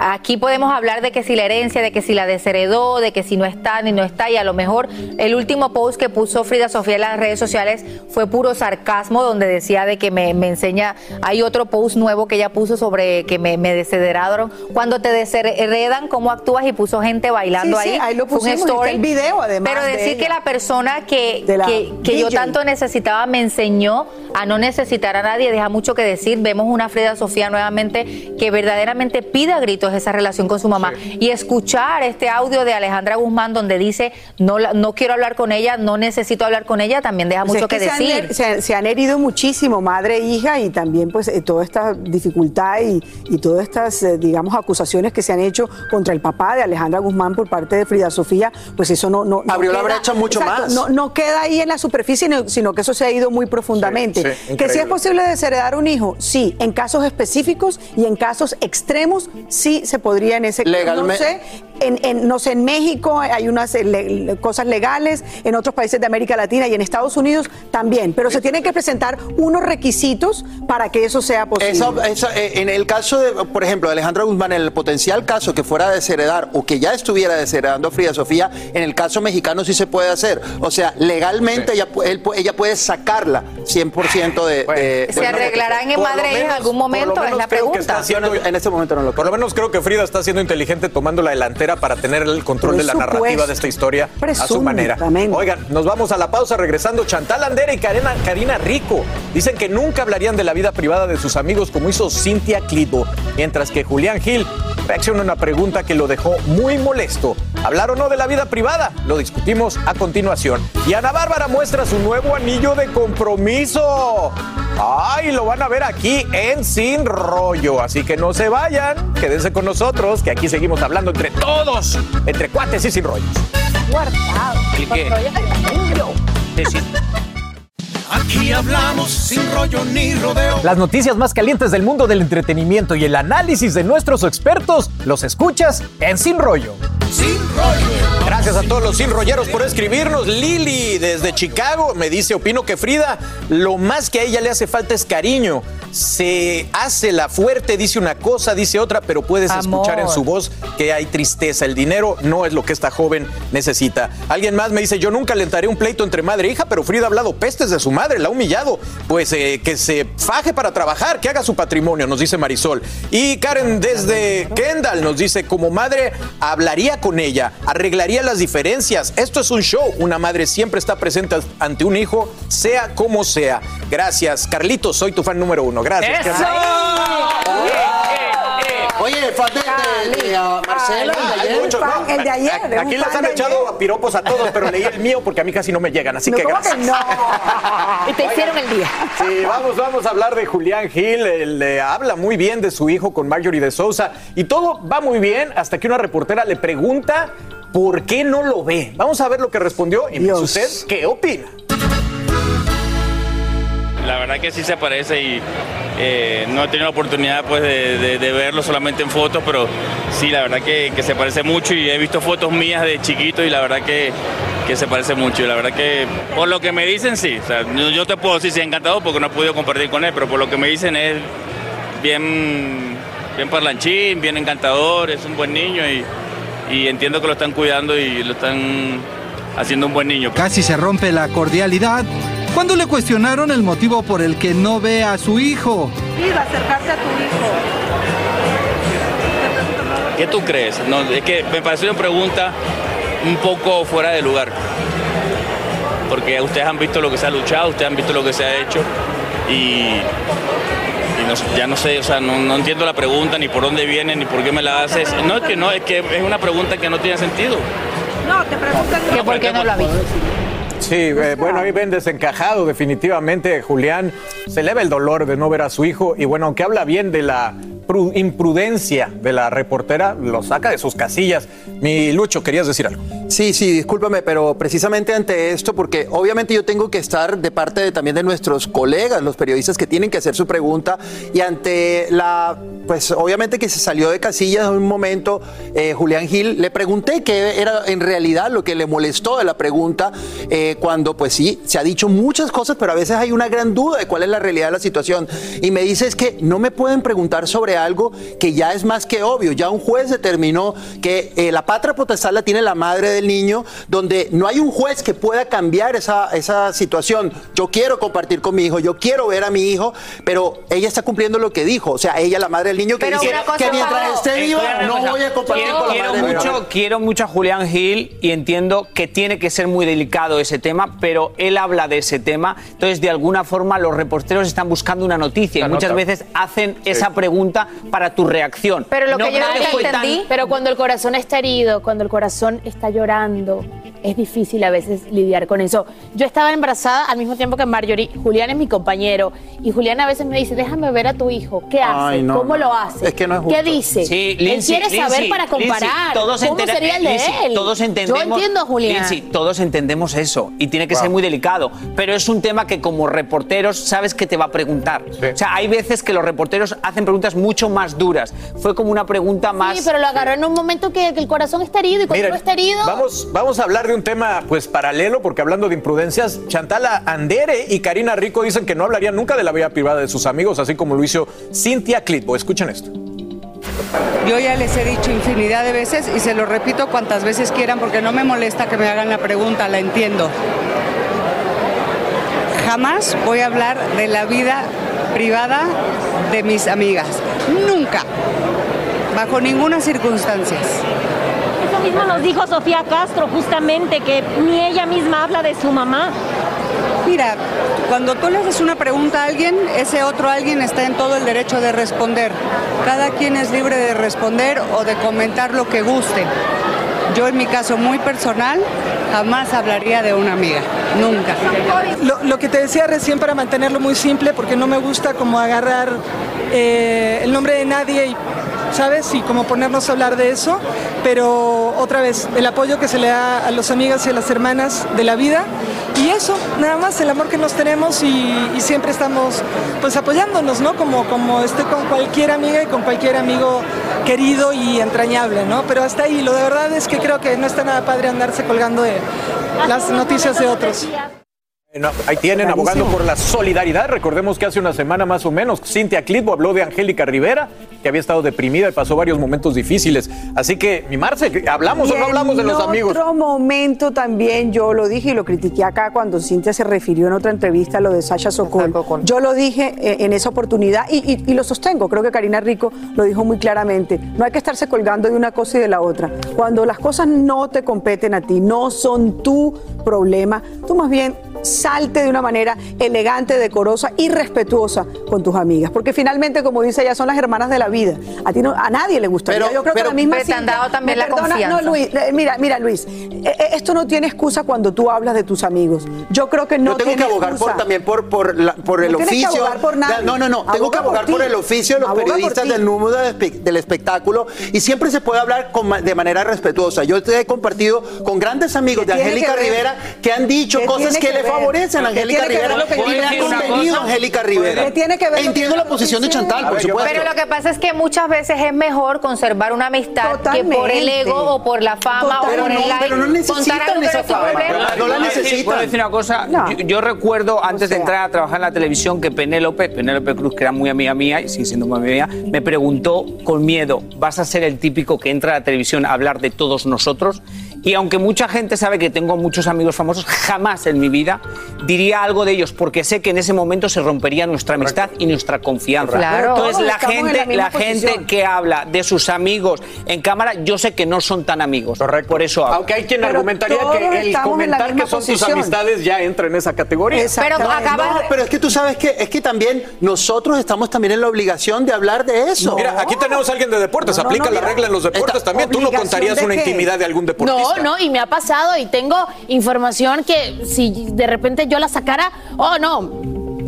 Aquí podemos hablar de que si la herencia, de que si la desheredó, de que si no está ni no está, y a lo mejor el último post que puso Frida Sofía en las redes sociales fue puro sarcasmo, donde decía de que me, me enseña, hay otro post nuevo que ella puso sobre que me, me desheredaron. Cuando te desheredan, cómo actúas y puso gente bailando Sí, sí, ahí. ahí lo un pusimos, y está el video, además, Pero de decir que la persona que, la que, que yo tanto necesitaba me enseñó a no necesitar a nadie, deja mucho que decir. Vemos una Frida Sofía nuevamente que verdaderamente pide a esa relación con su mamá. Y escuchar este audio de Alejandra Guzmán donde dice, no, la- no quiero hablar con ella, no necesito hablar con ella, también deja Pues mucho es que, decir. se, han, se han herido muchísimo, madre e hija, y también pues eh, toda esta dificultad y, y todas estas, eh, digamos, acusaciones que se han hecho contra el papá de Alejandra Guzmán por parte de Frida Sofía, pues eso no... no no Abrió la queda- brecha mucho Exacto, más. No, no queda ahí en la superficie, sino- sino que eso se ha ido muy profundamente. Sí, sí, que si es posible desheredar un hijo, sí, en casos específicos y en casos extremos, sí se podría en ese Legalme- No sé, en, en- no sé, en México hay unas eh, le- cosas legales, en otros países de América Latina y en Estados Unidos también, pero se tienen que presentar unos requisitos para que eso sea posible. Esa- esa- eh, en el caso de, por ejemplo, de Alejandra Guzmán, en el potencial caso que fuera a desheredar o que ya estuviera desheredando a Frida Sofía, en el caso mexicano sí se puede hacer. O sea, legalmente ella, él ella puede sacarla 100% de, de- ¿Se de- arreglarán en madre en algún momento? Es la creo que pregunta. está haciendo- en este momento no lo Por lo menos creo que Frida está siendo inteligente tomando la delantera para tener el control de la narrativa de esta historia a su manera. Oigan, nos vamos a la pausa regresando. Chantal Andera y Karina, Karina Rico dicen que nunca hablarían de la vida privada de sus amigos como hizo Cintia Clitbo, mientras que Julián Gil reacciona a una pregunta que lo dejó muy molesto. ¿Hablar o no de la vida privada? Lo discutimos a continuación. Y Ana Bárbara muestra su nuevo anillo de compromiso. ¡Ay! Lo van a ver aquí en Sin Rollo. Así que no se vayan, quédense con nosotros, que aquí seguimos hablando entre todos, entre cuates y sin rollos. Aquí hablamos sin rollo ni rodeo. Las noticias más calientes del mundo del entretenimiento y el análisis de nuestros expertos los escuchas en Sin Rollo. Sin rollo. Gracias a todos los sin rolleros por escribirnos. Lili desde Chicago me dice, opino que Frida, lo más que a ella le hace falta es cariño. Se hace la fuerte, dice una cosa, dice otra, pero puedes Amor. escuchar en su voz que hay tristeza. El dinero no es lo que esta joven necesita. Alguien más me dice, yo nunca alentaré un pleito entre madre e hija, pero Frida ha hablado pestes de su madre, la ha humillado. Pues eh, que se faje para trabajar, que haga su patrimonio, nos dice Marisol. Y Karen desde Kendall nos dice, como madre hablaría con ella, arreglaría las diferencias. Esto es un show. Una madre siempre está presente ante un hijo, sea como sea. Gracias, Carlitos, soy tu fan número uno. Gracias. ¡Eso! Oye, fan de, de- de, ah, Marcela. Ah, de muchos, fan, ¿no? el de ayer, A- un Aquí les fan han echado piropos a todos, pero leí el mío porque a mí casi no me llegan, así No, que ¿cómo gracias. que no? Y te hicieron el día. Sí, vamos, vamos a hablar de Julián Gil. Él eh, habla muy bien de su hijo con Marjorie de Sousa y todo va muy bien hasta que una reportera le pregunta por qué no lo ve. Vamos a ver lo que respondió y me usted qué opina. La verdad que sí se parece y eh, no he tenido la oportunidad pues de, verlo solamente en fotos, pero sí, la verdad que, se parece mucho y he visto fotos mías de chiquito y la verdad que, se parece mucho. Y la verdad que por lo que me dicen sí, yo, te puedo decir si encantado porque no he podido compartir con él, pero por lo que me dicen es bien, bien parlanchín, bien encantador, es un buen niño y, y entiendo que lo están cuidando y lo están haciendo un buen niño. Casi se rompe la cordialidad cuando le cuestionaron el motivo por el que no ve a su hijo. Iba a acercarse a tu hijo. ¿Qué tú crees? No, es que me parece una pregunta un poco fuera de lugar. Porque ustedes han visto lo que se ha luchado, ustedes han visto lo que se ha hecho y, y no ya no sé, o sea, no, no entiendo la pregunta, ni por dónde viene, ni por qué me la haces. No, es que no, es que es una pregunta que no tiene sentido. No, te preguntan ¿Que por qué no lo ha visto? Sí, eh, bueno, ahí ven desencajado definitivamente Julián. Se eleva el dolor de no ver a su hijo y bueno, aunque habla bien de la imprudencia de la reportera, lo saca de sus casillas. Mi Lucho, querías decir algo. Sí, sí, discúlpame, pero precisamente ante esto, porque obviamente yo tengo que estar de parte de, también de nuestros colegas, los periodistas que tienen que hacer su pregunta, y ante la, pues obviamente que se salió de casillas en un momento, eh, Julián Gil, le pregunté qué era en realidad lo que le molestó de la pregunta, eh, cuando pues sí, se ha dicho muchas cosas, pero a veces hay una gran duda de cuál es la realidad de la situación. Y me dice es que no me pueden preguntar sobre algo que ya es más que obvio, ya un juez determinó que eh, la patria potestad la tiene la madre del niño, donde no hay un juez que pueda cambiar esa, esa situación. Yo quiero compartir con mi hijo, yo quiero ver a mi hijo, pero ella está cumpliendo lo que dijo. O sea, ella, la madre del niño, que Pero dice cosa, que mientras Pablo, esté viva no cosa. voy a compartir quiero, con la quiero madre del mucho, niño. quiero mucho a Julián Gil y entiendo que tiene que ser muy delicado ese tema, pero él habla de ese tema. Entonces, de alguna forma, los reporteros están buscando una noticia La y muchas nota. veces hacen esa pregunta para tu reacción. Pero lo No que yo fue tan- entendí, pero cuando el corazón está herido, cuando el corazón está llorando, es difícil a veces lidiar con eso. Yo estaba embarazada al mismo tiempo que Marjorie. Julián es mi compañero y Julián a veces me dice, déjame ver a tu hijo. ¿Qué hace? Ay, no, ¿Cómo no. lo hace? Es que no es ¿Qué justo. dice? Sí, Él Lindsay, quiere saber Lindsay, para comparar. Lindsay, todos ¿Cómo entera- sería el de Lindsay, él? Todos entendemos, Yo entiendo a Julián. Lindsay, todos entendemos eso y tiene que ser muy delicado, pero es un tema que como reporteros sabes que te va a preguntar. O sea, hay veces que los reporteros hacen preguntas mucho más duras. Fue como una pregunta más Sí, pero lo agarró en un momento que, que el corazón está herido y cuando no está herido... Vamos, vamos a hablar de un tema pues paralelo, porque hablando de imprudencias, Chantala Andere y Karina Rico dicen que no hablarían nunca de la vida privada de sus amigos, así como lo hizo Cintia Clitbo. Escuchen esto. Yo ya les he dicho infinidad de veces y se lo repito cuantas veces quieran porque no me molesta que me hagan la pregunta, la entiendo. Jamás voy a hablar de la vida privada de mis amigas. Nunca. Bajo ninguna circunstancia. Eso mismo nos dijo Sofía Castro, justamente, que ni ella misma habla de su mamá. Mira, cuando tú le haces una pregunta a alguien, ese otro alguien está en todo el derecho de responder. Cada quien es libre de responder o de comentar lo que guste. Yo en mi caso muy personal jamás hablaría de una amiga, nunca. Lo, lo que te decía recién para mantenerlo muy simple, porque no me gusta como agarrar eh, el nombre de nadie y, ¿sabes? Y como ponernos a hablar de eso, pero otra vez, el apoyo que se le da a los amigas y a las hermanas de la vida, y eso, nada más, el amor que nos tenemos y, y siempre estamos pues apoyándonos, ¿no? Como, como estoy con cualquier amiga y con cualquier amigo querido y entrañable, ¿no? Pero hasta ahí, lo de verdad es que creo que no está nada padre andarse colgando de las noticias de otros. No, ahí tienen, abogando por la solidaridad. Recordemos que hace una semana más o menos, Cintia Clitbo habló de Angélica Rivera, que había estado deprimida y pasó varios momentos difíciles. Así que, mi Marce, ¿hablamos Y o no hablamos de los amigos? En otro momento también yo lo dije y lo critiqué acá cuando Cintia se refirió en otra entrevista a lo de Sasha Sokol. Yo lo dije eh, en esa oportunidad y, y- y lo sostengo. Creo que Karina Rico lo dijo muy claramente. No hay que estarse colgando de una cosa y de la otra. Cuando las cosas no te competen a ti, no son tu problema, tú más bien salte de una manera elegante, decorosa y respetuosa con tus amigas. Porque finalmente, como dice ella, son las hermanas de la vida. A ti no, a nadie le gustaría. Pero- Yo creo pero- que la misma pero te han dado también la perdona, confianza. No, Luis, eh, mira, mira, Luis, eh, eh, esto no tiene excusa cuando tú hablas de tus amigos. Yo creo que no Yo tengo que abogar excusa. por, también por, por, la- por el No que oficio. abogar por nadie. No, no, no. Tengo que abogar por el oficio de los Aboga periodistas del espe- del espectáculo y siempre se puede hablar con de manera respetuosa. Yo te he compartido con grandes amigos de ¿Qué tiene Angélica que ver? Rivera que han dicho ¿Qué cosas que, que le ver? favorecen a ¿Qué Angélica Rivera lo que convenido. Angélica Rivera. ¿Qué tiene que ver lo que Entiendo la posición de? Chantal, por supuesto. Pero lo que pasa es que muchas veces es mejor conservar una amistad que por el ego o por la fama o por el no, like. pero no necesitan esa fama. No la ¿Puedo decir- necesitan. ¿Puedo decir una cosa? No. Yo, yo recuerdo antes de entrar a trabajar en la televisión que Penélope, Penélope Cruz, que era muy amiga mía y sigue siendo muy amiga mía, me preguntó con miedo, ¿vas a ser el típico que entra a la televisión a hablar de todos nosotros? Y aunque mucha gente sabe que tengo muchos amigos famosos, jamás en mi vida diría algo de ellos porque sé que en ese momento se rompería nuestra amistad y nuestra confianza. Claro. Entonces la en gente, la gente que habla de sus amigos en cámara, yo sé que no son tan amigos. Por eso hablo. Aunque hay quien Pero argumentaría que el estamos en la comentar que son tus posición. amistades ya entra en esa categoría. Pero, no, pero es que tú sabes que es que también nosotros estamos también en la obligación de hablar de eso. Mira, aquí tenemos a alguien de deportes, No, no, aplica no, la mira. regla en los deportes Esta también. Tú no contarías una qué? intimidad de algún deportista. No, y me ha pasado y tengo información que si de repente yo la sacara, oh no,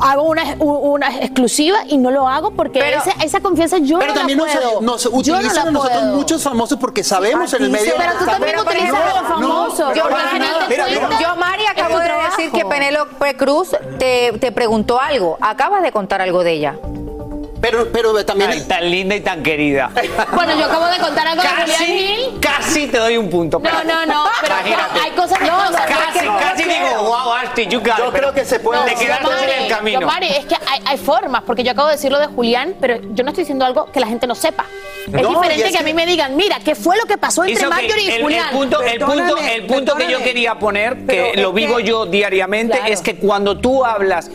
hago una, una exclusiva y no lo hago porque esa, esa confianza yo Pero no también la nos, puedo. nos Yo no utilizan nosotros puedo. muchos famosos porque sabemos en el medio. Pero tú también Pero- utilizas a los famosos. Yo, yo, Mari, acabo de trabajo. decir que Penélope Cruz te, te preguntó algo. Acabas de contar algo de ella. Pero, pero también. Ay, tan linda y tan querida. Bueno, yo acabo de contar algo de Julián Casi, Gil. casi te doy un punto. No, no, no, pero Imagínate. hay cosas que No, no, casi, casi digo, wow, Asti, you got it", Yo pero creo que se puede Te decir. quedaste en el camino. Mari, es que hay, hay formas, porque yo acabo de decirlo de Julián, pero yo no estoy diciendo algo que la gente no sepa. Es No, diferente es que a mí me digan, mira, ¿qué fue lo que pasó entre que Marjorie y el, el Julián? punto, el punto, el punto que yo quería poner, que lo vivo yo diariamente, Claro. es que cuando tú hablas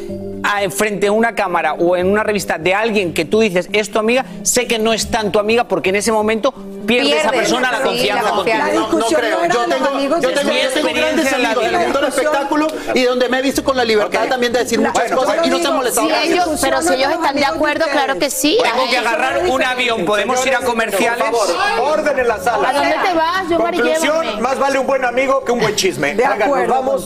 a- frente a una cámara o en una revista de alguien que tú dices es tu amiga, sé que no es tan tu amiga porque en ese momento pierde esa Pierde, persona la confianza la contigo. confianza. No, no creo. Yo tengo, yo tengo, yo tengo grandes la amigos en el vida. mundo del espectáculo y donde me he visto con la libertad también de decir muchas cosas y no se han molestado. Si ellos- pero si ellos están de acuerdo, claro que sí. Tengo que agarrar un avión, podemos ir a comerciales. Por favor, orden en la sala. ¿A dónde te vas? Yo, Conclusión, más vale un buen amigo que un buen chisme. Venga, nos vamos.